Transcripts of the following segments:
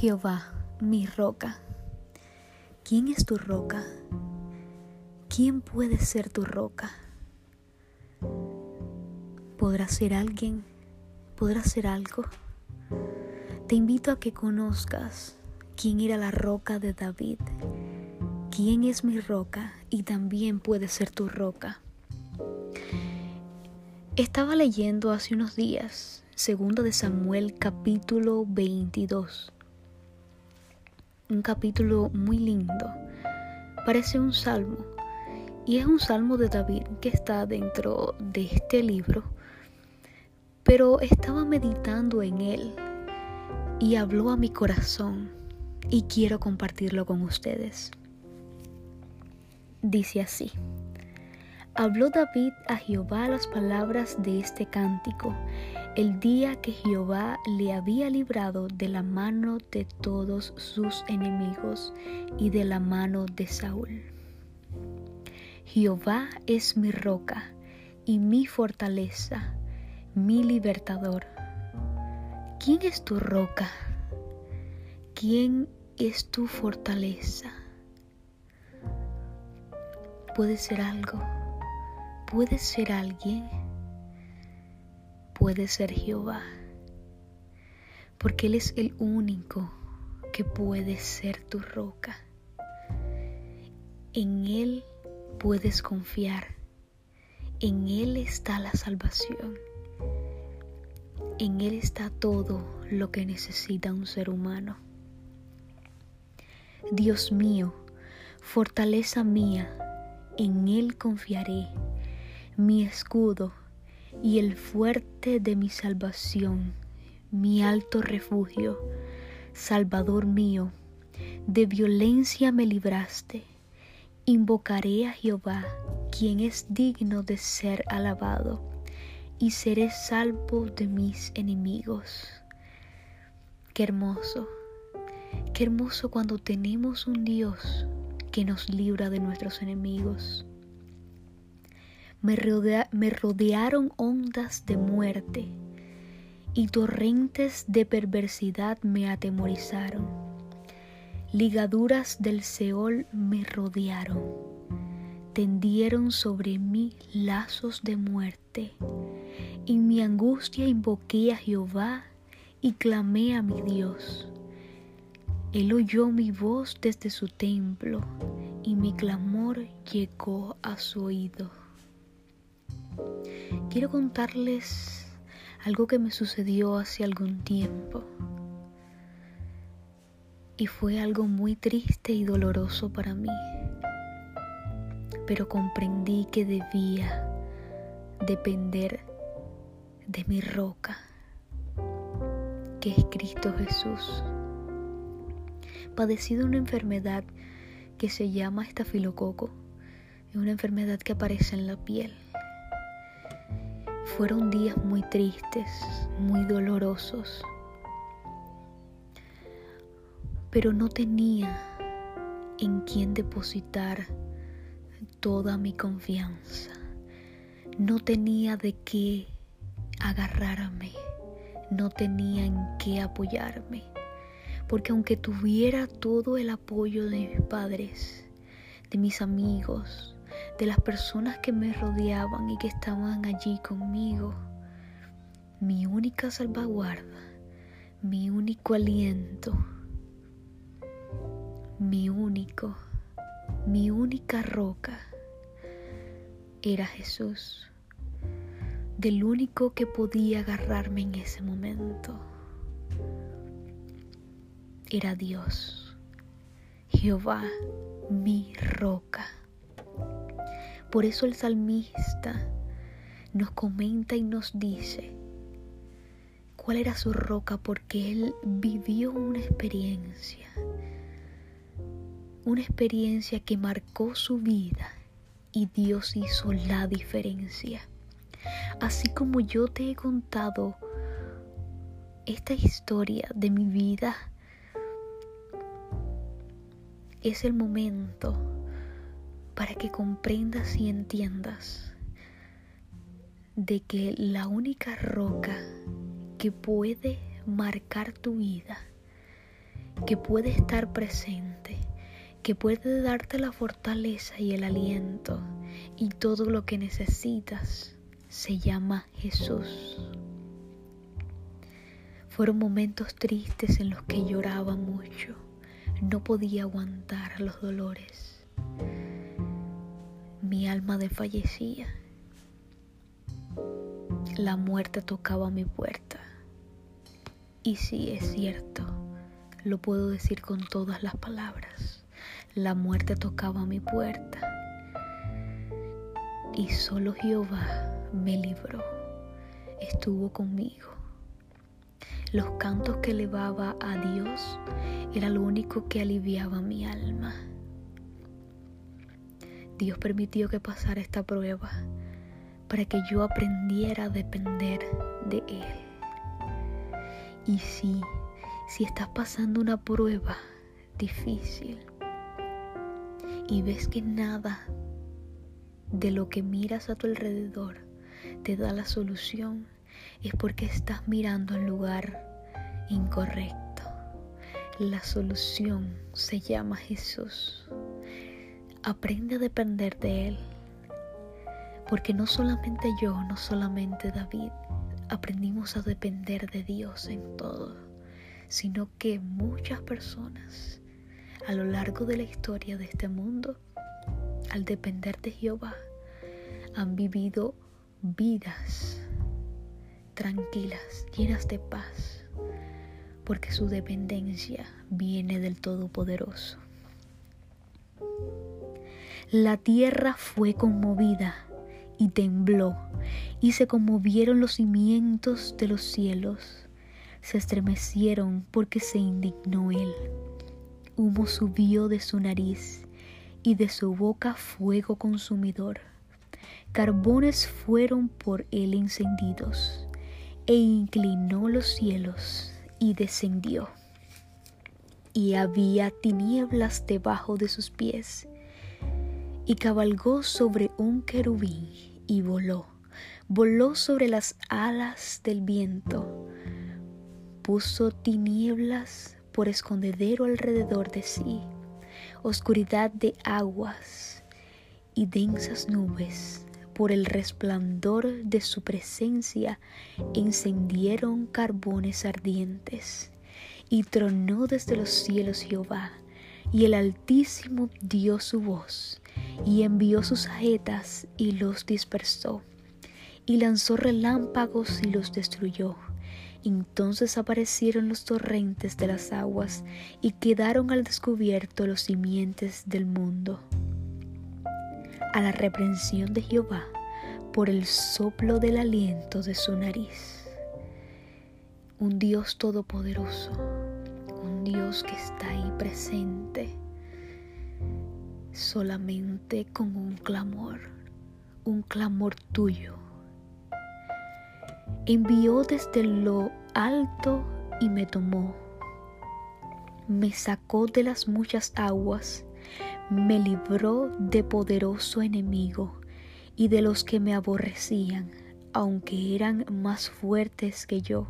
Jehová, mi roca. ¿Quién es tu roca? ¿Quién puede ser tu roca? ¿Podrá ser alguien? ¿Podrá ser algo? Te invito a que conozcas quién era la roca de David, quién es mi roca y también puede ser tu roca. Estaba leyendo hace unos días, segundo de Samuel capítulo 22 un capítulo muy lindo. Parece un salmo. Y es un salmo de David que está dentro de este libro. Pero estaba meditando en él y habló a mi corazón y quiero compartirlo con ustedes. Dice así. Habló David a Jehová las palabras de este cántico el día que Jehová le había librado de la mano de todos sus enemigos y de la mano de Saúl. Jehová es mi roca y mi fortaleza, mi libertador. ¿Quién es tu roca? ¿Quién es tu fortaleza? Puede ser algo, puede ser alguien puede ser Jehová, porque Él es el único que puede ser tu roca. En Él puedes confiar, en Él está la salvación, en Él está todo lo que necesita un ser humano. Dios mío, fortaleza mía, en Él confiaré, mi escudo y el fuerte de mi salvación, mi alto refugio, Salvador mío, de violencia me libraste. Invocaré a Jehová, quien es digno de ser alabado, y seré salvo de mis enemigos. Qué hermoso, qué hermoso cuando tenemos un Dios que nos libra de nuestros enemigos me, rodearon ondas de muerte y torrentes de perversidad me atemorizaron. Ligaduras del Seol me rodearon, tendieron sobre mí lazos de muerte. En mi angustia invoqué a Jehová y clamé a mi Dios. Él oyó mi voz desde su templo y mi clamor llegó a su oído quiero contarles algo que me sucedió hace algún tiempo. Y fue algo muy triste y doloroso para mí. Pero comprendí que debía depender de mi roca, que es Cristo Jesús. Padecí de una enfermedad que se llama estafilococo. Es una enfermedad que aparece en la piel fueron días muy tristes, muy dolorosos, pero no tenía en quién depositar toda mi confianza. No tenía de qué agarrarme, no tenía en qué apoyarme, porque aunque tuviera todo el apoyo de mis padres, de mis amigos, de las personas que me rodeaban y que estaban allí conmigo. Mi única salvaguarda, mi único aliento, mi único, mi única roca era Jesús, del único que podía agarrarme en ese momento. Era Dios, Jehová, mi. Por eso el salmista nos comenta y nos dice cuál era su roca, porque él vivió una experiencia, una experiencia que marcó su vida y Dios hizo la diferencia. Así como yo te he contado esta historia de mi vida, es el momento para que comprendas y entiendas de que la única roca que puede marcar tu vida que puede estar presente, que puede darte la fortaleza y el aliento y todo lo que necesitas, se llama Jesús. Fueron momentos tristes en los que lloraba mucho, no podía aguantar los dolores. Mi alma desfallecía. La muerte tocaba mi puerta. Y sí es cierto, lo puedo decir con todas las palabras. La muerte tocaba mi puerta. Y solo Jehová me libró. Estuvo conmigo. Los cantos que elevaba a Dios era lo único que aliviaba mi alma. Dios permitió que pasara esta prueba para que yo aprendiera a depender de Él. Y si, si estás pasando una prueba difícil y ves que nada de lo que miras a tu alrededor te da la solución, es porque estás mirando al lugar incorrecto. La solución se llama Jesús. Aprende a depender de Él. Porque no solamente yo, no solamente David, aprendimos a depender de Dios en todo, sino que muchas personas a lo largo de la historia de este mundo, al depender de Jehová, han vivido vidas tranquilas, llenas de paz, porque su dependencia viene del Todopoderoso. La tierra fue conmovida y tembló, y se conmovieron los cimientos de los cielos, se estremecieron porque se indignó él. Humo subió de su nariz, y de su boca fuego consumidor. Carbones fueron por él encendidos, e inclinó los cielos y descendió. Y había tinieblas debajo de sus pies, y cabalgó sobre un querubín y voló. Voló sobre las alas del viento. Puso tinieblas por escondedero alrededor de sí, oscuridad de aguas y densas nubes. Por el resplandor de su presencia encendieron carbones ardientes. Y tronó desde los cielos Jehová, y el Altísimo dio su voz y envió sus saetas y los dispersó, y lanzó relámpagos y los destruyó. Entonces aparecieron los torrentes de las aguas y quedaron al descubierto los simientes del mundo. A la reprensión de Jehová por el soplo del aliento de su nariz. Un Dios todopoderoso, un Dios que está ahí presente solamente con un clamor, un clamor tuyo. Envió desde lo alto y me tomó. Me sacó de las muchas aguas, me libró de poderoso enemigo y de los que me aborrecían, aunque eran más fuertes que yo.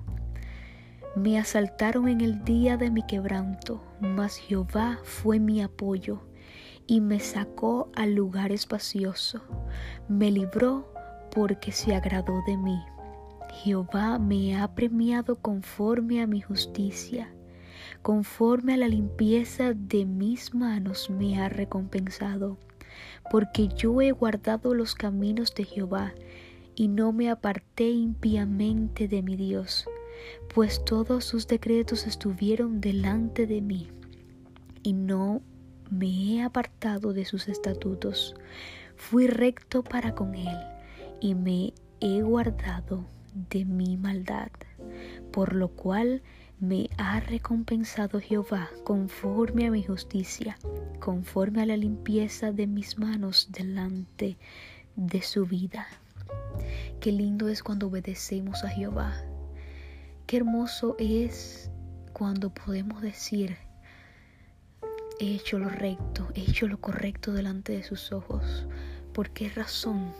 Me asaltaron en el día de mi quebranto, mas Jehová fue mi apoyo y me sacó al lugar espacioso. Me libró porque se agradó de mí. Jehová me ha premiado conforme a mi justicia, conforme a la limpieza de mis manos me ha recompensado, porque yo he guardado los caminos de Jehová y no me aparté impíamente de mi Dios, pues todos sus decretos estuvieron delante de mí y no me he apartado de sus estatutos, fui recto para con él y me he guardado de mi maldad, por lo cual me ha recompensado Jehová conforme a mi justicia, conforme a la limpieza de mis manos delante de su vida. Qué lindo es cuando obedecemos a Jehová. Qué hermoso es cuando podemos decir, he hecho lo recto, he hecho lo correcto delante de sus ojos. ¿Por qué razón?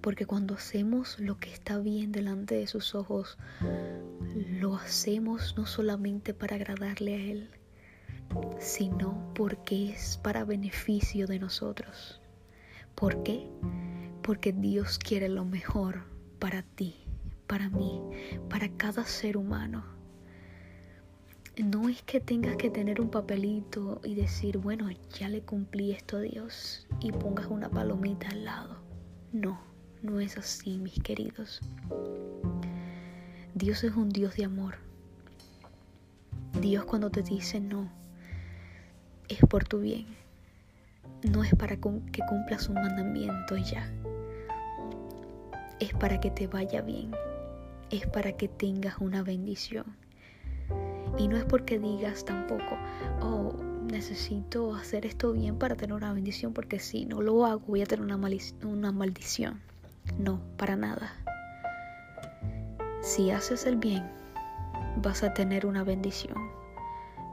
Porque cuando hacemos lo que está bien delante de sus ojos, lo hacemos no solamente para agradarle a Él, sino porque es para beneficio de nosotros. ¿Por qué? Porque Dios quiere lo mejor para ti, para mí, para cada ser humano. No es que tengas que tener un papelito y decir, bueno, ya le cumplí esto a Dios y pongas una palomita al lado. No, no es así, mis queridos. Dios es un Dios de amor. Dios cuando te dice no, es por tu bien. No es para que cumplas un mandamiento y ya. Es para que te vaya bien. Es para que tengas una bendición. Y no es porque digas tampoco, oh, necesito hacer esto bien para tener una bendición, porque si no lo hago voy a tener una, una maldición. No, para nada. Si haces el bien, vas a tener una bendición.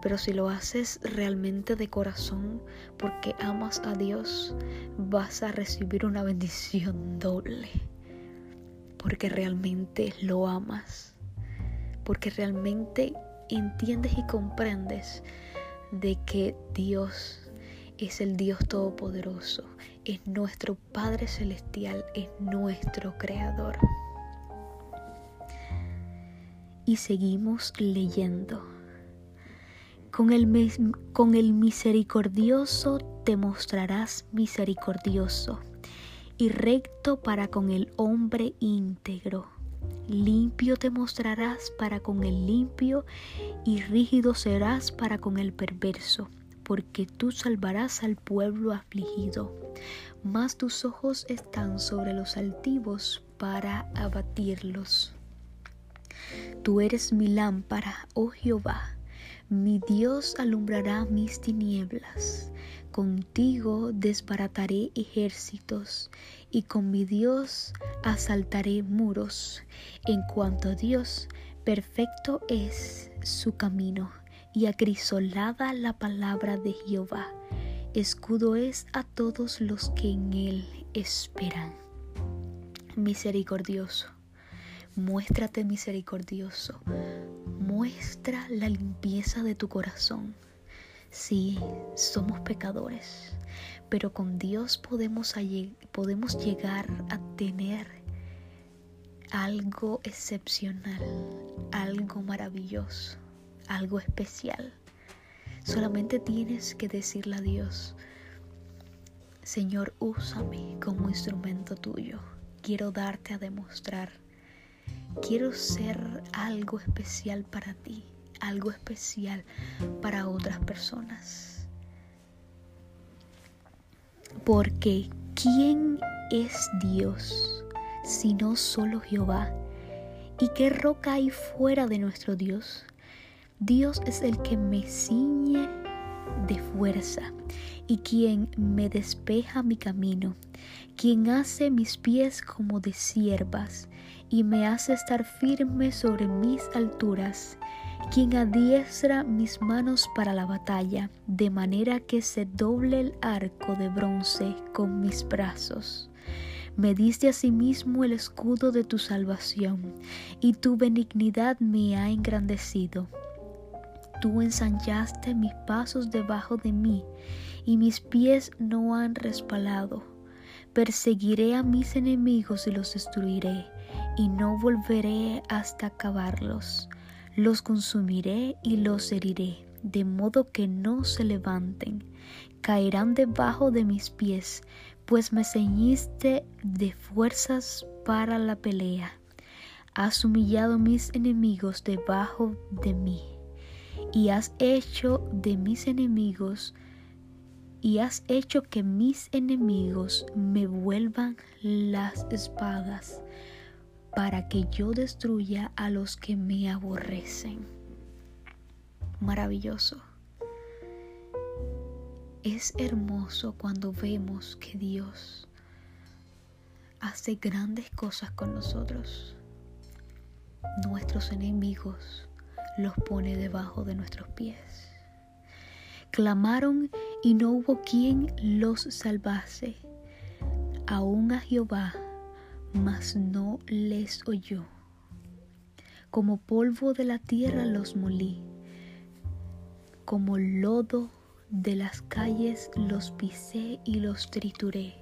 Pero si lo haces realmente de corazón, porque amas a Dios, vas a recibir una bendición doble. Porque realmente lo amas. Porque realmente entiendes y comprendes de que Dios es el Dios Todopoderoso, es nuestro Padre Celestial, es nuestro Creador. Y seguimos leyendo. Con el, con el misericordioso te mostrarás misericordioso y recto para con el hombre íntegro Limpio te mostrarás para con el limpio y rígido serás para con el perverso, porque tú salvarás al pueblo afligido. Mas tus ojos están sobre los altivos para abatirlos. Tú eres mi lámpara, oh Jehová, mi Dios alumbrará mis tinieblas. Contigo desbarataré ejércitos y con mi Dios asaltaré muros. En cuanto a Dios, perfecto es su camino y acrisolada la palabra de Jehová. Escudo es a todos los que en él esperan. Misericordioso, muéstrate misericordioso, muestra la limpieza de tu corazón Sí, somos pecadores, pero con Dios podemos, podemos llegar a tener algo excepcional, algo maravilloso, algo especial. Solamente tienes que decirle a Dios, Señor, úsame como instrumento tuyo. Quiero darte a demostrar. Quiero ser algo especial para ti algo especial para otras personas. Porque ¿quién es Dios sino solo Jehová? ¿Y qué roca hay fuera de nuestro Dios? Dios es el que me ciñe de fuerza y quien me despeja mi camino, quien hace mis pies como de siervas y me hace estar firme sobre mis alturas quien adiestra mis manos para la batalla, de manera que se doble el arco de bronce con mis brazos. Me diste asimismo el escudo de tu salvación, y tu benignidad me ha engrandecido. Tú ensanchaste mis pasos debajo de mí, y mis pies no han respalado. Perseguiré a mis enemigos y los destruiré, y no volveré hasta acabarlos los consumiré y los heriré, de modo que no se levanten. Caerán debajo de mis pies, pues me ceñiste de fuerzas para la pelea. Has humillado mis enemigos debajo de mí, y has hecho de mis enemigos, y has hecho que mis enemigos me vuelvan las espadas para que yo destruya a los que me aborrecen. Maravilloso. Es hermoso cuando vemos que Dios hace grandes cosas con nosotros. Nuestros enemigos los pone debajo de nuestros pies. Clamaron y no hubo quien los salvase. Aún a Jehová mas no les oyó. Como polvo de la tierra los molí, como lodo de las calles los pisé y los trituré.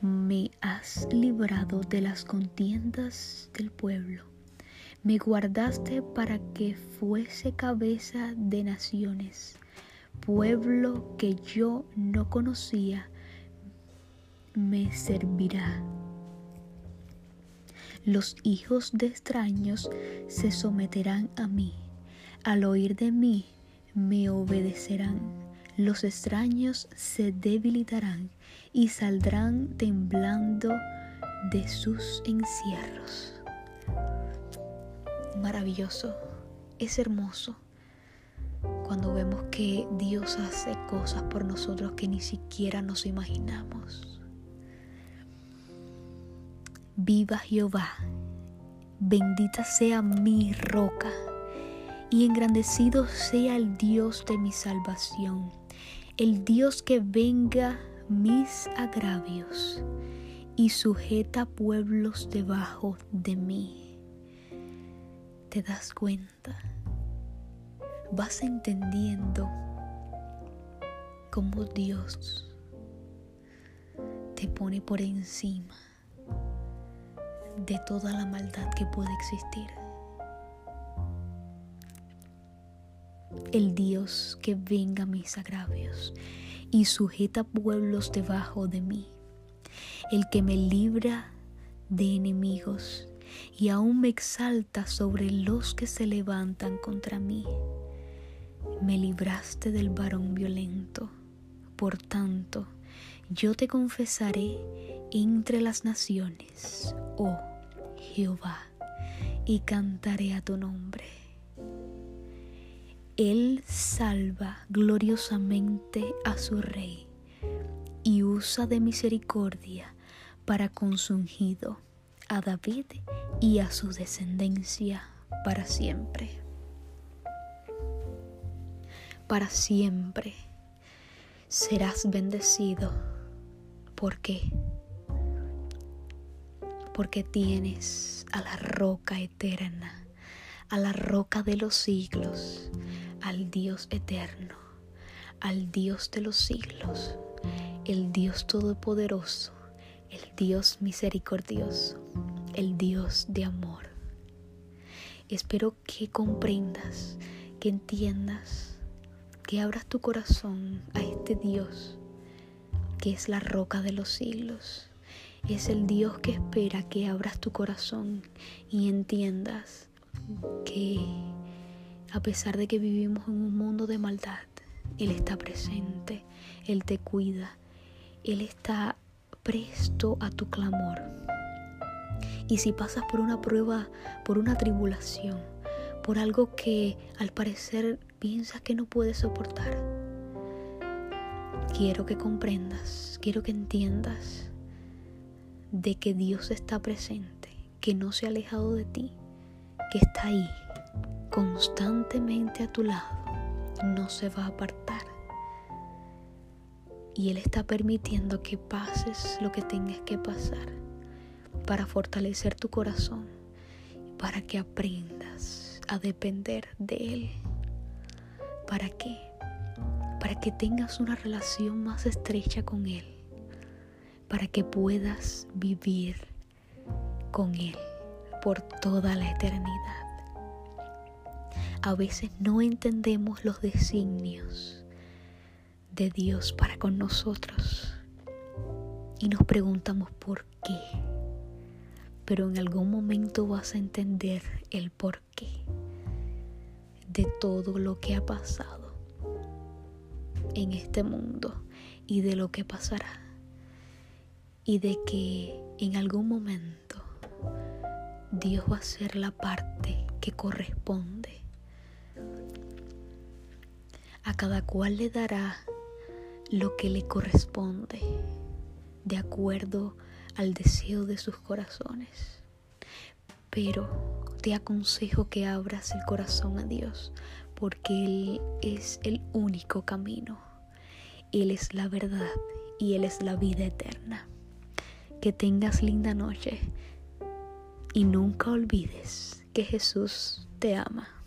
Me has librado de las contiendas del pueblo. Me guardaste para que fuese cabeza de naciones. Pueblo que yo no conocía, me servirá. Los hijos de extraños se someterán a mí. Al oír de mí, me obedecerán. Los extraños se debilitarán y saldrán temblando de sus encierros. Maravilloso, es hermoso cuando vemos que Dios hace cosas por nosotros que ni siquiera nos imaginamos. Viva Jehová, bendita sea mi roca, y engrandecido sea el Dios de mi salvación, el Dios que venga mis agravios y sujeta pueblos debajo de mí. ¿Te das cuenta? Vas entendiendo cómo Dios te pone por encima de toda la maldad que puede existir. El Dios que venga mis agravios y sujeta pueblos debajo de mí. El que me libra de enemigos y aún me exalta sobre los que se levantan contra mí. Me libraste del varón violento. Por tanto, yo te confesaré entre las naciones, oh Jehová, y cantaré a tu nombre. Él salva gloriosamente a su rey y usa de misericordia para con su ungido, a David y a su descendencia para siempre. Para siempre serás bendecido. ¿Por qué? porque tienes a la roca eterna, a la roca de los siglos, al Dios eterno, al Dios de los siglos, el Dios todopoderoso, el Dios misericordioso, el Dios de amor. Espero que comprendas, que entiendas, que abras tu corazón a este Dios que es la roca de los siglos es el Dios que espera que abras tu corazón y entiendas que a pesar de que vivimos en un mundo de maldad, Él está presente, Él te cuida, Él está presto a tu clamor. Y si pasas por una prueba, por una tribulación, por algo que al parecer piensas que no puedes soportar, quiero que comprendas, quiero que entiendas de que Dios está presente, que no se ha alejado de ti, que está ahí constantemente a tu lado, no se va a apartar. Y Él está permitiendo que pases lo que tengas que pasar para fortalecer tu corazón, para que aprendas a depender de Él. ¿Para qué? Para que tengas una relación más estrecha con Él para que puedas vivir con Él por toda la eternidad. A veces no entendemos los designios de Dios para con nosotros y nos preguntamos por qué. Pero en algún momento vas a entender el porqué de todo lo que ha pasado en este mundo y de lo que pasará y de que en algún momento Dios va a ser la parte que corresponde. A cada cual le dará lo que le corresponde de acuerdo al deseo de sus corazones. Pero te aconsejo que abras el corazón a Dios porque Él es el único camino. Él es la verdad y Él es la vida eterna que tengas linda noche y nunca olvides que Jesús te ama.